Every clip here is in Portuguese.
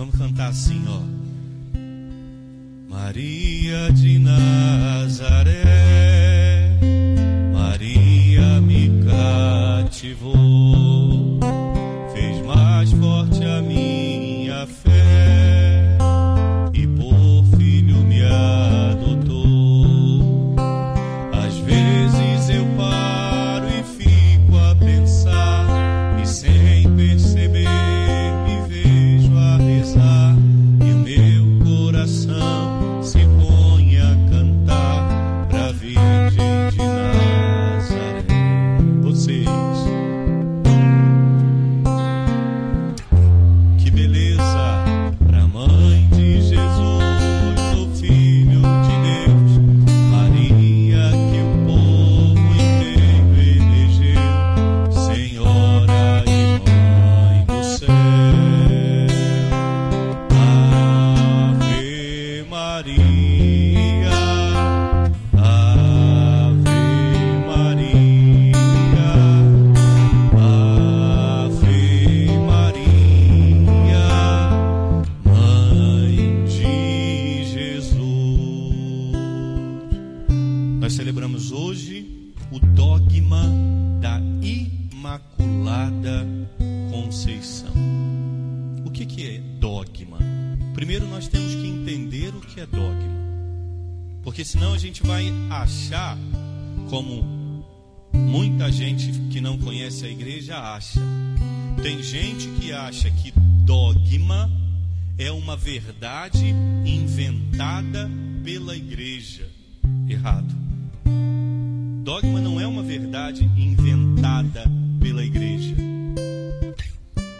Vamos cantar assim, ó. Maria de Nazaré, Tem gente que acha que dogma é uma verdade inventada pela igreja. Errado. Dogma não é uma verdade inventada pela igreja.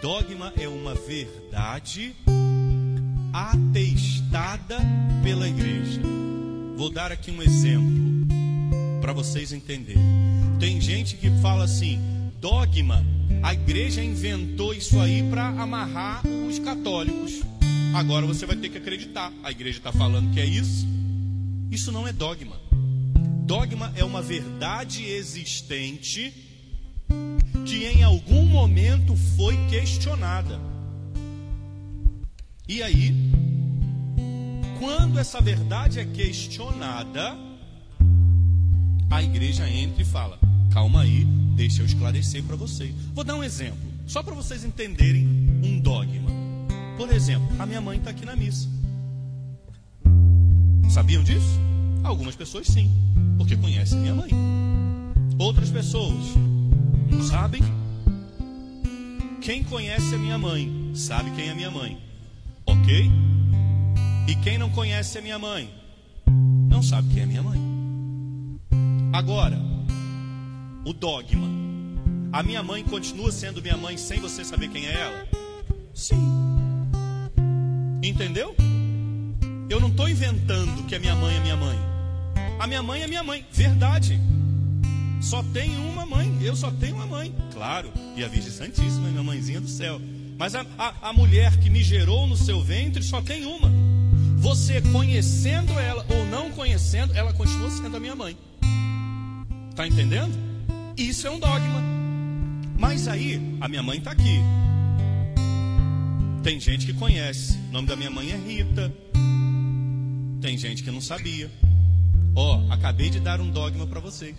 Dogma é uma verdade atestada pela igreja. Vou dar aqui um exemplo para vocês entenderem. Tem gente que fala assim: dogma, a igreja inventou isso aí para amarrar os católicos. Agora você vai ter que acreditar. A igreja está falando que é isso. Isso não é dogma. Dogma é uma verdade existente que em algum momento foi questionada. E aí, quando essa verdade é questionada, a igreja entra e fala: calma aí, deixa eu esclarecer para vocês. Vou dar um exemplo, só para vocês entenderem um dogma. Por exemplo, a minha mãe está aqui na missa. Sabiam disso? Algumas pessoas sim, porque conhecem minha mãe. Outras pessoas não sabem. Quem conhece a minha mãe sabe quem é minha mãe, ok? E quem não conhece a minha mãe não sabe quem é minha mãe. Agora, o dogma. A minha mãe continua sendo minha mãe sem você saber quem é ela? Sim. Entendeu? Eu não estou inventando que a minha mãe é minha mãe. A minha mãe é minha mãe, verdade. Só tem uma mãe, eu só tenho uma mãe, claro. E a Virgem Santíssima é minha mãezinha do céu. Mas a, a, a mulher que me gerou no seu ventre só tem uma. Você conhecendo ela ou não conhecendo, ela continua sendo a minha mãe. Tá entendendo? Isso é um dogma. Mas aí, a minha mãe está aqui. Tem gente que conhece. O nome da minha mãe é Rita. Tem gente que não sabia. Ó, oh, acabei de dar um dogma para vocês.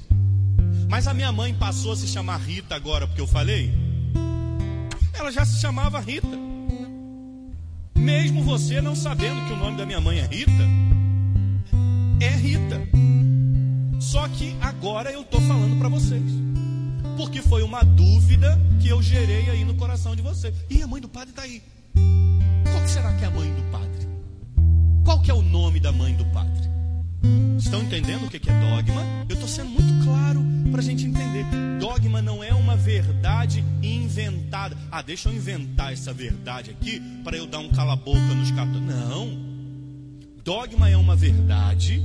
Mas a minha mãe passou a se chamar Rita agora porque eu falei? Ela já se chamava Rita. Mesmo você não sabendo que o nome da minha mãe é Rita, é Rita. Só que agora eu estou falando para vocês. Porque foi uma dúvida que eu gerei aí no coração de vocês. E a mãe do padre está aí. Qual será que é a mãe do padre? Qual que é o nome da mãe do padre? Estão entendendo o que é dogma? Eu estou sendo muito claro para a gente entender. Dogma não é uma verdade inventada. Ah, deixa eu inventar essa verdade aqui para eu dar um cala-boca nos católicos. Não. Dogma é uma verdade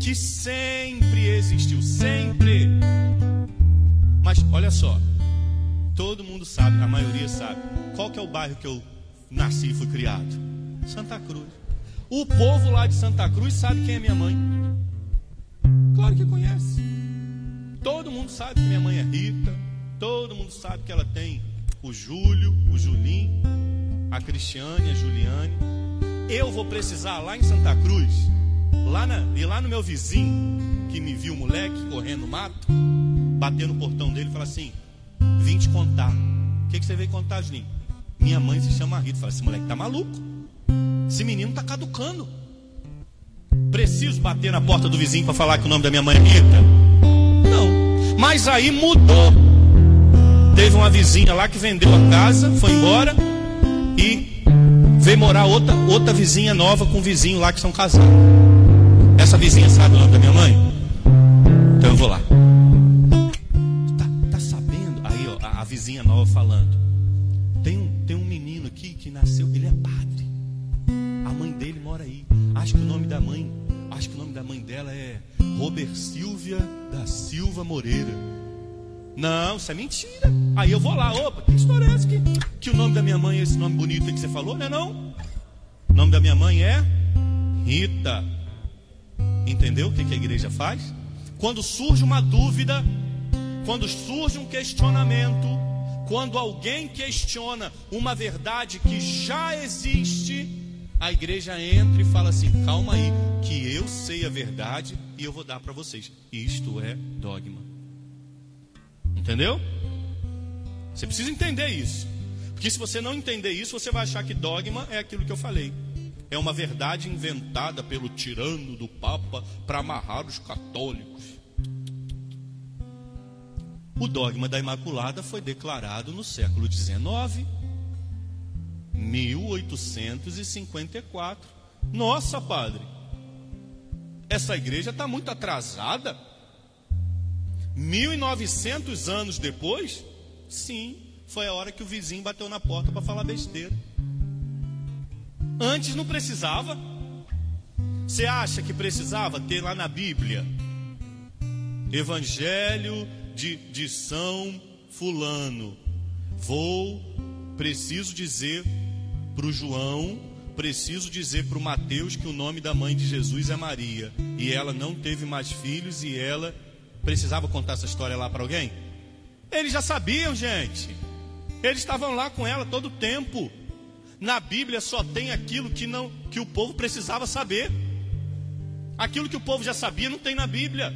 que sempre existiu, sempre. Mas olha só, todo mundo sabe, a maioria sabe, qual que é o bairro que eu nasci e fui criado? Santa Cruz. O povo lá de Santa Cruz sabe quem é minha mãe. Claro que conhece. Todo mundo sabe que minha mãe é Rita. Todo mundo sabe que ela tem o Júlio, o Julinho. a Cristiane, a Juliane. Eu vou precisar lá em Santa Cruz, lá na, e lá no meu vizinho, que me viu moleque correndo no mato, bater no portão dele e falar assim: Vim te contar. O que, que você veio contar, Juninho? Minha mãe se chama Rita. Fala, esse moleque tá maluco. Esse menino tá caducando. Preciso bater na porta do vizinho para falar que o nome da minha mãe é Rita? Não. Mas aí mudou. Teve uma vizinha lá que vendeu a casa, foi embora e veio morar outra, outra vizinha nova com um vizinho lá que são casados. Essa vizinha sabe o nome da minha mãe? Então eu vou lá. Vizinha nova falando. Tem um, tem um menino aqui que nasceu, ele é padre. A mãe dele mora aí. Acho que o nome da mãe, acho que o nome da mãe dela é Robert Silvia da Silva Moreira. Não, isso é mentira. Aí eu vou lá, opa, que história é essa que, que o nome da minha mãe é esse nome bonito que você falou, né não? O nome da minha mãe é Rita. Entendeu o que, que a igreja faz? Quando surge uma dúvida, quando surge um questionamento, quando alguém questiona uma verdade que já existe, a igreja entra e fala assim: calma aí, que eu sei a verdade e eu vou dar para vocês. Isto é dogma. Entendeu? Você precisa entender isso. Porque se você não entender isso, você vai achar que dogma é aquilo que eu falei. É uma verdade inventada pelo tirano do Papa para amarrar os católicos. O dogma da Imaculada foi declarado no século XIX, 1854. Nossa, padre, essa igreja está muito atrasada. 1900 anos depois, sim, foi a hora que o vizinho bateu na porta para falar besteira. Antes não precisava. Você acha que precisava ter lá na Bíblia Evangelho de, de São Fulano? Vou, preciso dizer para o João, preciso dizer para o Mateus que o nome da mãe de Jesus é Maria. E ela não teve mais filhos e ela Precisava contar essa história lá para alguém? Eles já sabiam, gente. Eles estavam lá com ela todo o tempo. Na Bíblia só tem aquilo que não que o povo precisava saber. Aquilo que o povo já sabia não tem na Bíblia.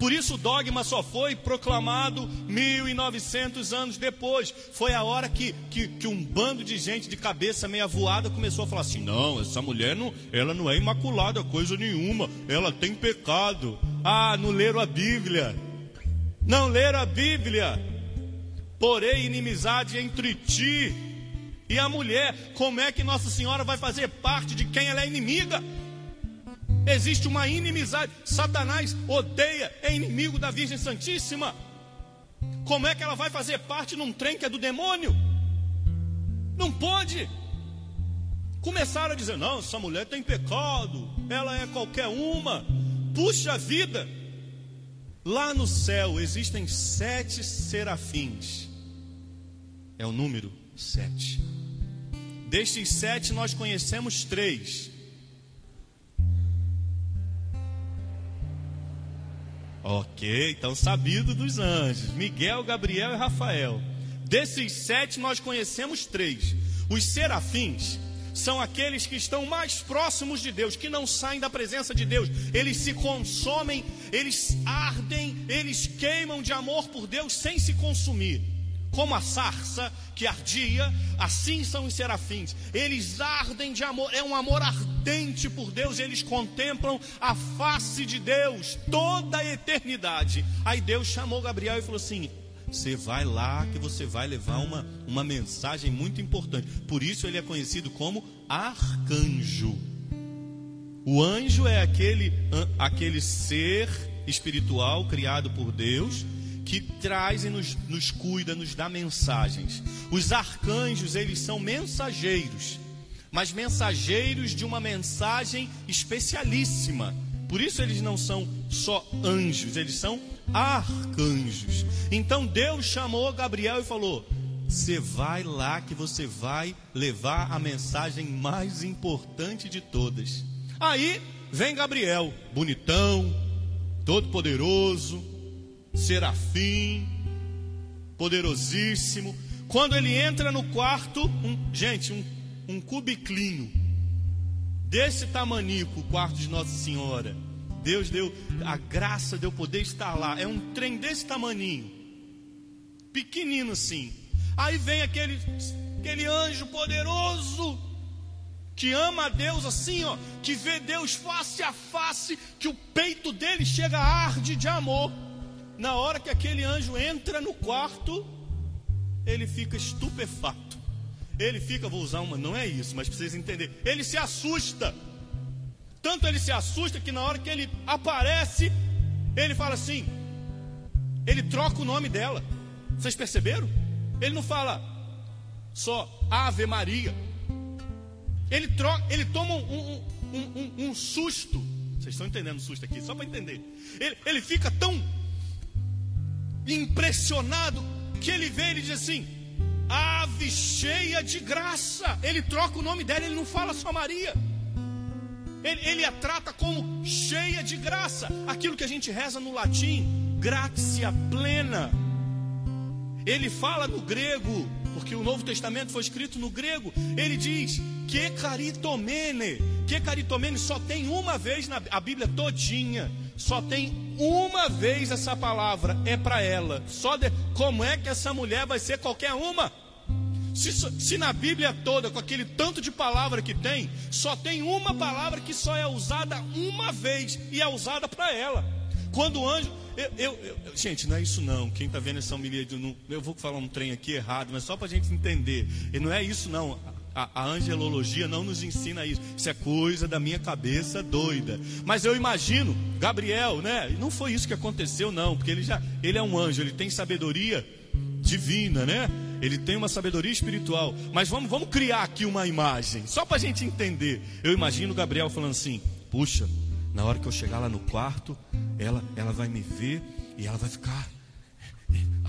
Por isso o dogma só foi proclamado 1900 anos depois. Foi a hora que, que, que, um bando de gente de cabeça meia voada começou a falar assim: não, essa mulher não, ela não é imaculada, coisa nenhuma, ela tem pecado. Ah, não leram a Bíblia. Não leram a Bíblia. Porém, inimizade entre ti e a mulher. Como é que Nossa Senhora vai fazer parte de quem ela é inimiga? Existe uma inimizade. Satanás odeia, é inimigo da Virgem Santíssima. Como é que ela vai fazer parte num trem que é do demônio? Não pode. Começaram a dizer: não, essa mulher tem pecado, ela é qualquer uma. Puxa vida! Lá no céu existem sete serafins. É o número sete. Destes sete nós conhecemos três. Ok, então sabido dos anjos: Miguel, Gabriel e Rafael. Desses sete nós conhecemos três. Os serafins são aqueles que estão mais próximos de Deus, que não saem da presença de Deus, eles se consomem, eles ardem, eles queimam de amor por Deus sem se consumir. Como a sarça que ardia, assim são os serafins. Eles ardem de amor, é um amor ardente por Deus, eles contemplam a face de Deus toda a eternidade. Aí Deus chamou Gabriel e falou assim: você vai lá que você vai levar uma, uma mensagem muito importante. Por isso ele é conhecido como arcanjo. O anjo é aquele, aquele ser espiritual criado por Deus que traz e nos, nos cuida, nos dá mensagens. Os arcanjos, eles são mensageiros, mas mensageiros de uma mensagem especialíssima. Por isso eles não são só anjos, eles são arcanjos. Então Deus chamou Gabriel e falou: Você vai lá que você vai levar a mensagem mais importante de todas. Aí vem Gabriel, bonitão, todo poderoso, serafim, poderosíssimo. Quando ele entra no quarto, um, gente, um, um cubiclinho desse tamanico, o quarto de Nossa Senhora. Deus deu a graça de eu poder estar lá. É um trem desse tamaninho, pequenino assim. Aí vem aquele, aquele anjo poderoso que ama a Deus assim, ó, que vê Deus face a face, que o peito dele chega a arde de amor. Na hora que aquele anjo entra no quarto, ele fica estupefato. Ele fica, vou usar uma, não é isso, mas para vocês entenderem. Ele se assusta. Tanto ele se assusta que na hora que ele aparece, ele fala assim: ele troca o nome dela. Vocês perceberam? Ele não fala só Ave Maria. Ele, troca, ele toma um, um, um, um susto. Vocês estão entendendo o susto aqui? Só para entender. Ele, ele fica tão impressionado que ele vê e diz assim: Ave cheia de graça. Ele troca o nome dela, ele não fala só Maria. Ele, ele a trata como cheia de graça. Aquilo que a gente reza no latim, gratia plena. Ele fala no grego, porque o Novo Testamento foi escrito no grego. Ele diz que caritomene. Que caritomene só tem uma vez na a Bíblia todinha. Só tem uma vez essa palavra, é para ela. Só de, como é que essa mulher vai ser qualquer uma? Se, se, na Bíblia toda, com aquele tanto de palavra que tem, só tem uma palavra que só é usada uma vez e é usada para ela. Quando o anjo, eu, eu, eu, gente, não é isso não. Quem está vendo essa homilia, eu vou falar um trem aqui errado, mas só para a gente entender. E não é isso não. A, a, angelologia não nos ensina isso. Isso é coisa da minha cabeça doida. Mas eu imagino, Gabriel, né? Não foi isso que aconteceu, não, porque ele já, ele é um anjo, ele tem sabedoria divina, né? Ele tem uma sabedoria espiritual. Mas vamos, vamos criar aqui uma imagem, só para a gente entender. Eu imagino Gabriel falando assim: puxa, na hora que eu chegar lá no quarto, ela, ela vai me ver e ela vai ficar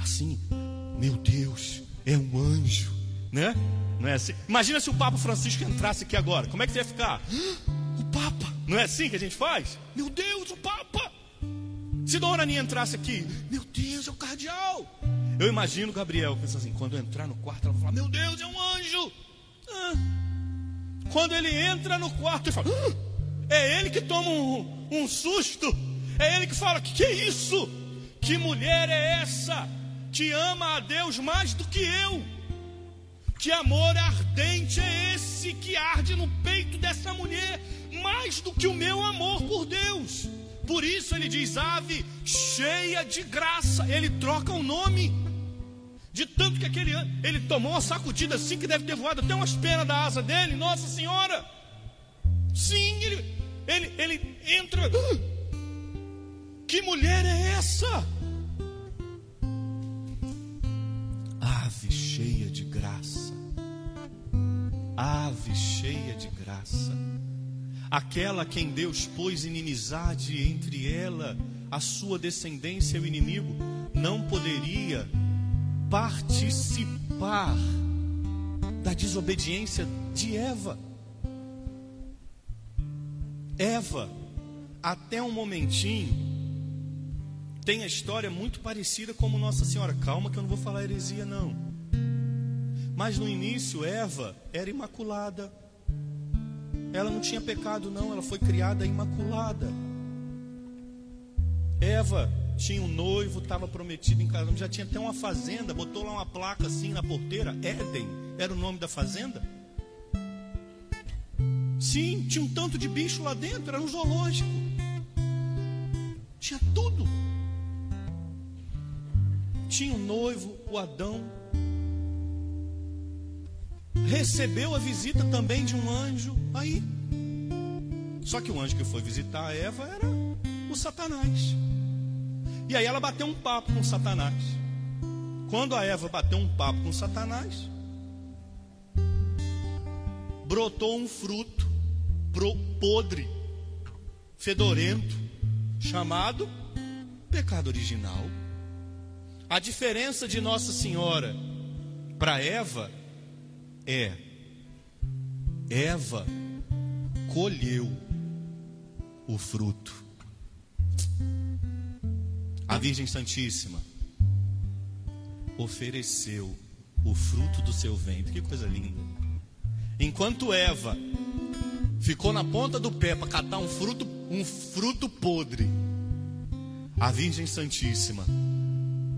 assim, meu Deus, é um anjo, né? Não é assim? Imagina se o Papa Francisco entrasse aqui agora, como é que você ia ficar? O Papa, não é assim que a gente faz? Meu Deus, o Papa! Se Dona Aninha entrasse aqui, meu Deus, é o cardeal! Eu imagino Gabriel pensando assim, quando eu entrar no quarto, ela vai falar, meu Deus, é um anjo! Ah. Quando ele entra no quarto, ele fala, ah! É ele que toma um, um susto. É ele que fala: que, que é isso? Que mulher é essa? Que ama a Deus mais do que eu. Que amor ardente é esse que arde no peito dessa mulher, mais do que o meu amor por Deus. Por isso ele diz: ave cheia de graça. Ele troca o nome. De tanto que aquele ele tomou uma sacudida assim que deve ter voado até umas penas da asa dele, Nossa Senhora. Sim, ele, ele, ele entra. Que mulher é essa? Cheia de graça. Aquela quem Deus pôs inimizade entre ela, a sua descendência e o inimigo, não poderia participar da desobediência de Eva. Eva, até um momentinho, tem a história muito parecida como Nossa Senhora. Calma que eu não vou falar heresia, não. Mas no início, Eva era imaculada. Ela não tinha pecado, não. Ela foi criada imaculada. Eva tinha um noivo, estava prometido em casamento, já tinha até uma fazenda, botou lá uma placa assim na porteira, Éden, era o nome da fazenda. Sim, tinha um tanto de bicho lá dentro, era um zoológico. Tinha tudo. Tinha o um noivo, o Adão. Recebeu a visita também de um anjo. Aí. Só que o anjo que foi visitar a Eva era o Satanás. E aí ela bateu um papo com Satanás. Quando a Eva bateu um papo com Satanás, brotou um fruto podre, fedorento, chamado pecado original. A diferença de Nossa Senhora para Eva é: Eva colheu o fruto. A Virgem Santíssima ofereceu o fruto do seu ventre. Que coisa linda. Enquanto Eva ficou na ponta do pé para catar um fruto, um fruto podre, a Virgem Santíssima,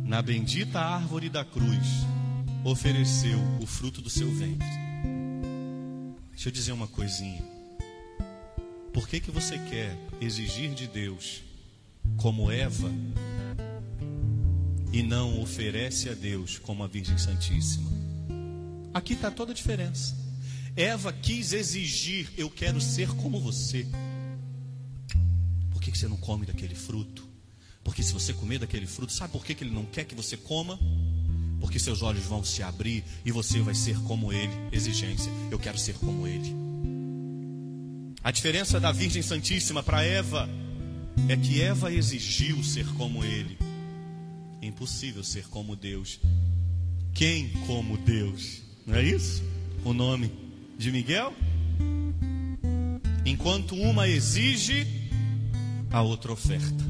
na bendita árvore da cruz, ofereceu o fruto do seu ventre. Deixa eu dizer uma coisinha. Por que, que você quer exigir de Deus como Eva e não oferece a Deus como a Virgem Santíssima? Aqui está toda a diferença. Eva quis exigir: Eu quero ser como você. Por que, que você não come daquele fruto? Porque se você comer daquele fruto, sabe por que, que ele não quer que você coma? Porque seus olhos vão se abrir e você vai ser como ele. Exigência: Eu quero ser como ele. A diferença da Virgem Santíssima para Eva é que Eva exigiu ser como ele. É impossível ser como Deus. Quem como Deus? Não é isso? O nome de Miguel? Enquanto uma exige, a outra oferta.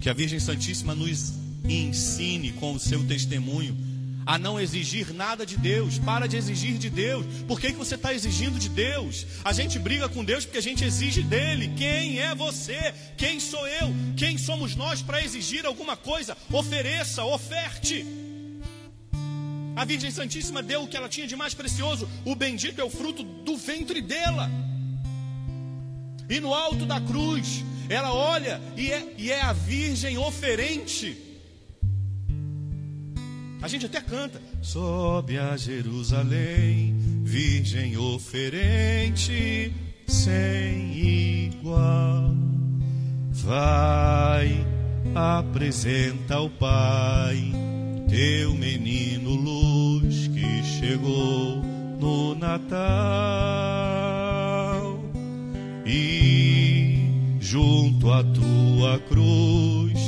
Que a Virgem Santíssima nos ensine com o seu testemunho a não exigir nada de Deus. Para de exigir de Deus. Por que, que você está exigindo de Deus? A gente briga com Deus porque a gente exige dele. Quem é você? Quem sou eu? Quem somos nós para exigir alguma coisa? Ofereça, oferte. A Virgem Santíssima deu o que ela tinha de mais precioso. O bendito é o fruto do ventre dela. E no alto da cruz, ela olha e é, e é a Virgem oferente. A gente até canta: Sobe a Jerusalém, Virgem oferente, sem igual. Vai, apresenta ao Pai teu menino luz que chegou no Natal. E junto à tua cruz,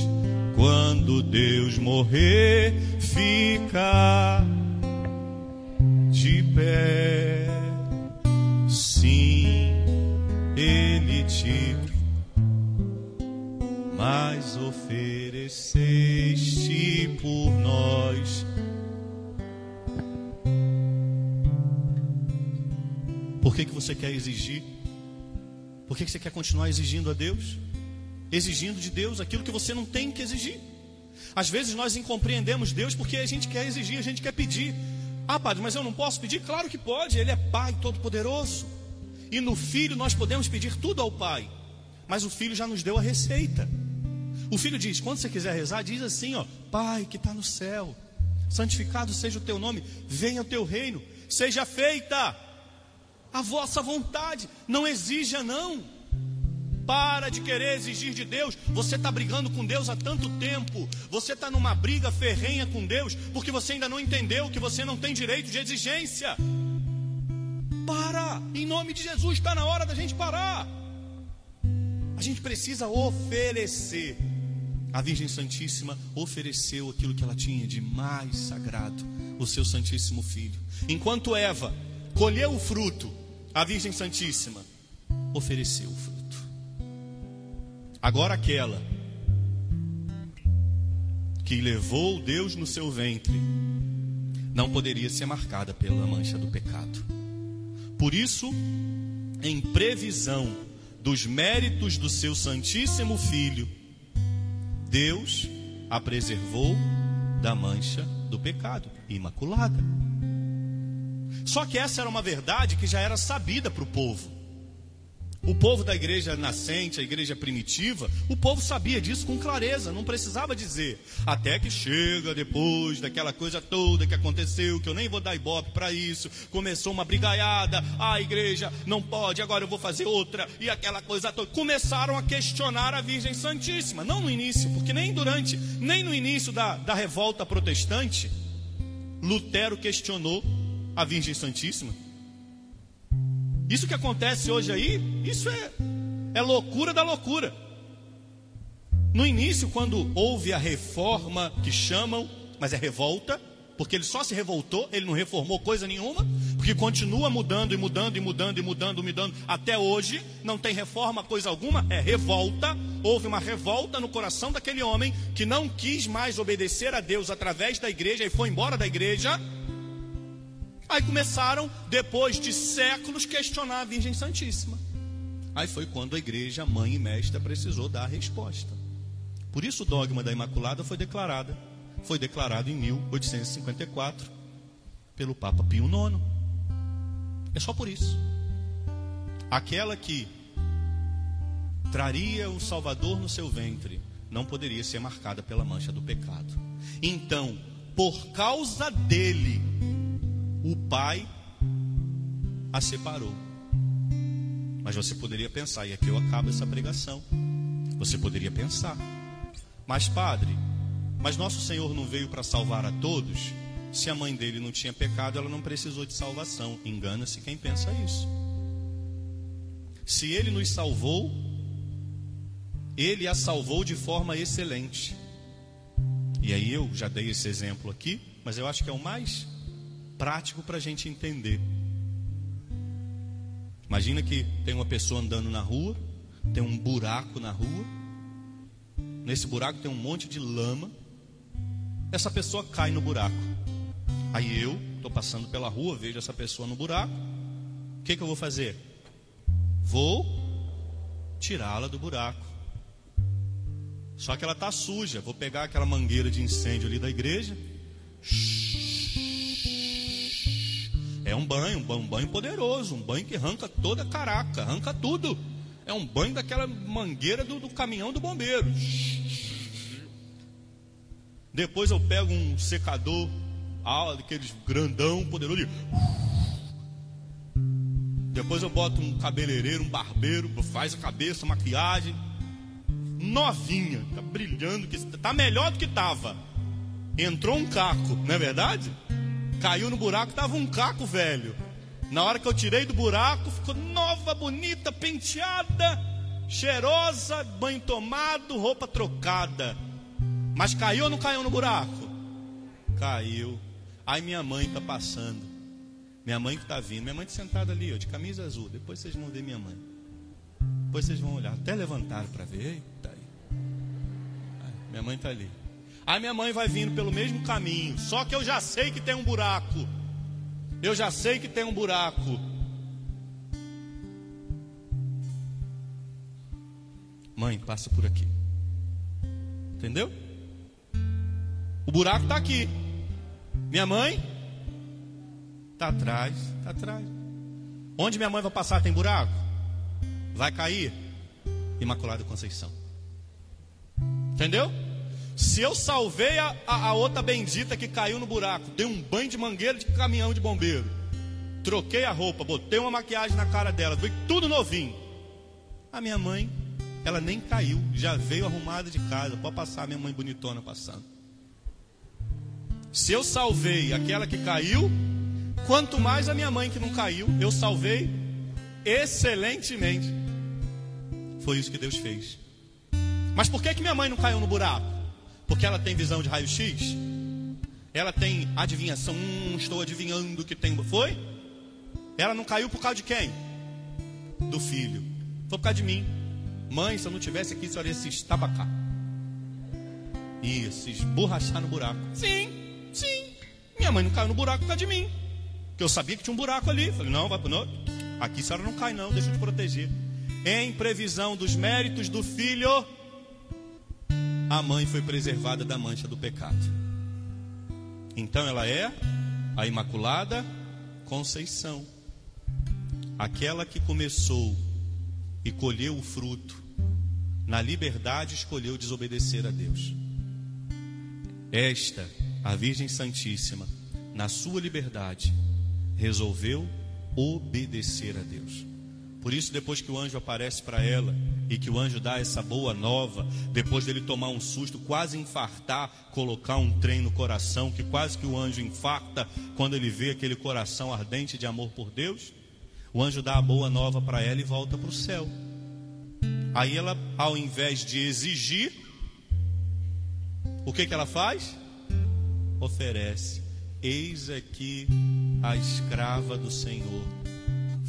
quando Deus morrer, fica de pé. Sim, Ele te mas ofereceste por nós. Por que, que você quer exigir? Por que, que você quer continuar exigindo a Deus? Exigindo de Deus aquilo que você não tem que exigir. Às vezes nós incompreendemos Deus porque a gente quer exigir, a gente quer pedir. Ah, padre, mas eu não posso pedir? Claro que pode, Ele é Pai Todo-Poderoso. E no Filho nós podemos pedir tudo ao Pai. Mas o Filho já nos deu a receita. O Filho diz: quando você quiser rezar, diz assim: ó, Pai que está no céu, santificado seja o teu nome, venha o teu reino, seja feita a vossa vontade. Não exija, não. Para de querer exigir de Deus. Você está brigando com Deus há tanto tempo. Você está numa briga ferrenha com Deus porque você ainda não entendeu que você não tem direito de exigência. Para, em nome de Jesus, está na hora da gente parar. A gente precisa oferecer. A Virgem Santíssima ofereceu aquilo que ela tinha de mais sagrado, o seu Santíssimo Filho. Enquanto Eva colheu o fruto, a Virgem Santíssima ofereceu o fruto. Agora aquela que levou Deus no seu ventre não poderia ser marcada pela mancha do pecado. Por isso, em previsão dos méritos do seu Santíssimo Filho, Deus a preservou da mancha do pecado, imaculada. Só que essa era uma verdade que já era sabida para o povo. O povo da igreja nascente, a igreja primitiva, o povo sabia disso com clareza, não precisava dizer. Até que chega depois daquela coisa toda que aconteceu, que eu nem vou dar ibope para isso, começou uma brigaiada, a igreja não pode, agora eu vou fazer outra, e aquela coisa toda. Começaram a questionar a Virgem Santíssima, não no início, porque nem durante, nem no início da, da revolta protestante, Lutero questionou a Virgem Santíssima. Isso que acontece hoje aí, isso é, é loucura da loucura. No início, quando houve a reforma que chamam, mas é revolta, porque ele só se revoltou, ele não reformou coisa nenhuma, porque continua mudando e mudando e mudando e mudando, mudando, até hoje não tem reforma coisa alguma, é revolta. Houve uma revolta no coração daquele homem que não quis mais obedecer a Deus através da igreja e foi embora da igreja. Aí começaram, depois de séculos, questionar a Virgem Santíssima. Aí foi quando a igreja, mãe e mestra, precisou dar a resposta. Por isso o dogma da Imaculada foi declarada, foi declarado em 1854 pelo Papa Pio IX. É só por isso. Aquela que traria o Salvador no seu ventre não poderia ser marcada pela mancha do pecado. Então, por causa dele, o Pai a separou. Mas você poderia pensar, e aqui eu acabo essa pregação. Você poderia pensar, mas padre, mas nosso Senhor não veio para salvar a todos? Se a mãe dele não tinha pecado, ela não precisou de salvação. Engana-se quem pensa isso. Se ele nos salvou, ele a salvou de forma excelente. E aí eu já dei esse exemplo aqui, mas eu acho que é o mais prático para a gente entender. Imagina que tem uma pessoa andando na rua, tem um buraco na rua, nesse buraco tem um monte de lama, essa pessoa cai no buraco. Aí eu estou passando pela rua, vejo essa pessoa no buraco, o que, que eu vou fazer? Vou tirá-la do buraco. Só que ela está suja. Vou pegar aquela mangueira de incêndio ali da igreja. É um banho, um banho poderoso, um banho que arranca toda a caraca, arranca tudo. É um banho daquela mangueira do, do caminhão do bombeiro. Depois eu pego um secador, aqueles grandão, poderoso. Depois eu boto um cabeleireiro, um barbeiro, faz a cabeça, maquiagem novinha, tá brilhando, tá melhor do que tava. Entrou um caco, não é verdade? Caiu no buraco, tava um caco velho. Na hora que eu tirei do buraco, ficou nova, bonita, penteada, cheirosa, banho tomado, roupa trocada. Mas caiu ou não caiu no buraco? Caiu. Aí minha mãe tá passando. Minha mãe que tá vindo. Minha mãe tá sentada ali, ó, de camisa azul. Depois vocês vão ver minha mãe. Depois vocês vão olhar. Até levantaram para ver. Eita aí. Minha mãe está ali. Aí minha mãe vai vindo pelo mesmo caminho. Só que eu já sei que tem um buraco. Eu já sei que tem um buraco. Mãe, passa por aqui. Entendeu? O buraco está aqui. Minha mãe está atrás, está atrás. Onde minha mãe vai passar tem buraco? vai cair? Imaculada Conceição. Entendeu? Se eu salvei a, a, a, outra bendita que caiu no buraco, dei um banho de mangueira de caminhão de bombeiro, troquei a roupa, botei uma maquiagem na cara dela, foi tudo novinho. A minha mãe, ela nem caiu, já veio arrumada de casa, pode passar, minha mãe bonitona passando. Se eu salvei aquela que caiu, quanto mais a minha mãe que não caiu, eu salvei excelentemente. Foi isso que Deus fez. Mas por que, que minha mãe não caiu no buraco? Porque ela tem visão de raio-x? Ela tem adivinhação? Hum, estou adivinhando que tem. Foi? Ela não caiu por causa de quem? Do filho. Foi por causa de mim. Mãe, se eu não tivesse aqui, a senhora ia se estabacar. Ia se esborrachar no buraco. Sim, sim. Minha mãe não caiu no buraco por causa de mim. Porque eu sabia que tinha um buraco ali. Falei, não, vai, não. Aqui a senhora não cai, não, deixa eu te proteger em previsão dos méritos do filho, a mãe foi preservada da mancha do pecado. Então ela é a Imaculada Conceição, aquela que começou e colheu o fruto, na liberdade escolheu desobedecer a Deus. Esta, a Virgem Santíssima, na sua liberdade, resolveu obedecer a Deus. Por isso, depois que o anjo aparece para ela e que o anjo dá essa boa nova, depois dele tomar um susto, quase infartar, colocar um trem no coração, que quase que o anjo infarta quando ele vê aquele coração ardente de amor por Deus, o anjo dá a boa nova para ela e volta para o céu. Aí ela, ao invés de exigir, o que, que ela faz? Oferece. Eis aqui a escrava do Senhor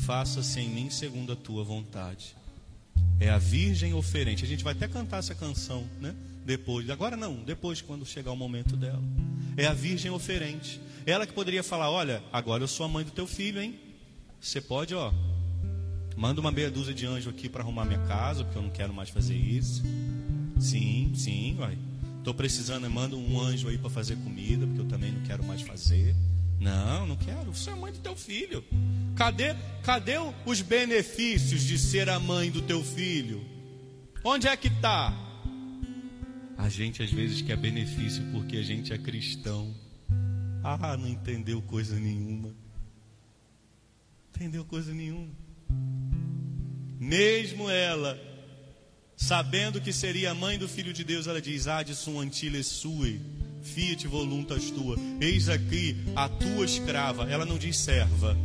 faça-se em mim segundo a tua vontade. É a virgem oferente. A gente vai até cantar essa canção, né? Depois, agora não, depois quando chegar o momento dela. É a virgem oferente. Ela que poderia falar: Olha, agora eu sou a mãe do teu filho, hein? Você pode, ó, manda uma meia dúzia de anjo aqui para arrumar minha casa, porque eu não quero mais fazer isso. Sim, sim, vai. Estou precisando, manda um anjo aí para fazer comida, porque eu também não quero mais fazer. Não, não quero. Você é mãe do teu filho. Cadê, cadê os benefícios de ser a mãe do teu filho? Onde é que está? A gente às vezes quer benefício porque a gente é cristão. Ah, não entendeu coisa nenhuma. Entendeu coisa nenhuma. Mesmo ela, sabendo que seria a mãe do filho de Deus, ela diz: Adson antile sui, fiat voluntas tua. Eis aqui a tua escrava. Ela não diz serva.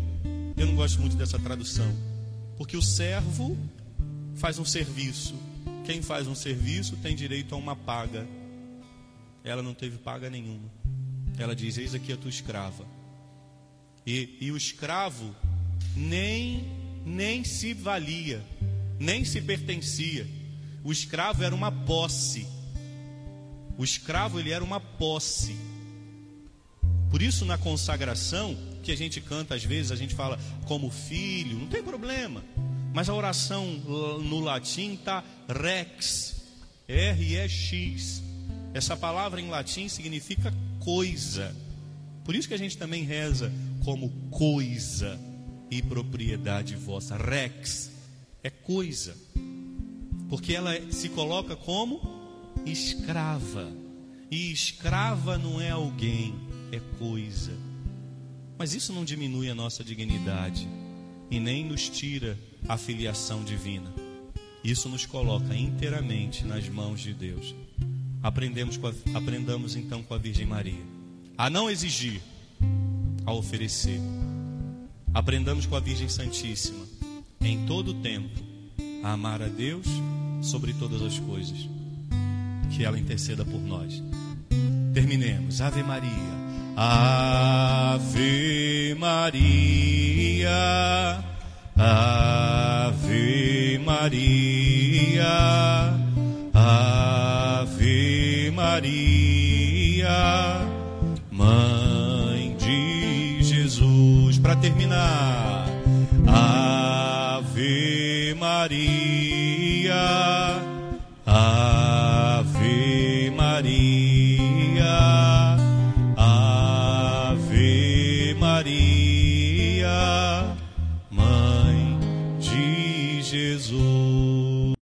Eu não gosto muito dessa tradução. Porque o servo faz um serviço. Quem faz um serviço tem direito a uma paga. Ela não teve paga nenhuma. Ela diz: Eis aqui a tua escrava. E, e o escravo nem, nem se valia, nem se pertencia. O escravo era uma posse. O escravo ele era uma posse. Por isso na consagração que a gente canta às vezes, a gente fala como filho, não tem problema. Mas a oração no latim está rex, R-E-X. Essa palavra em latim significa coisa. Por isso que a gente também reza como coisa e propriedade vossa. Rex é coisa. Porque ela se coloca como escrava. E escrava não é alguém, é coisa. Mas isso não diminui a nossa dignidade e nem nos tira a filiação divina. Isso nos coloca inteiramente nas mãos de Deus. Aprendemos a, aprendamos então com a Virgem Maria a não exigir, a oferecer. Aprendamos com a Virgem Santíssima em todo o tempo a amar a Deus sobre todas as coisas. Que ela interceda por nós. Terminemos. Ave Maria. Ave Maria. Ave Maria. Ave Maria. Mãe de Jesus. Para terminar. Ave.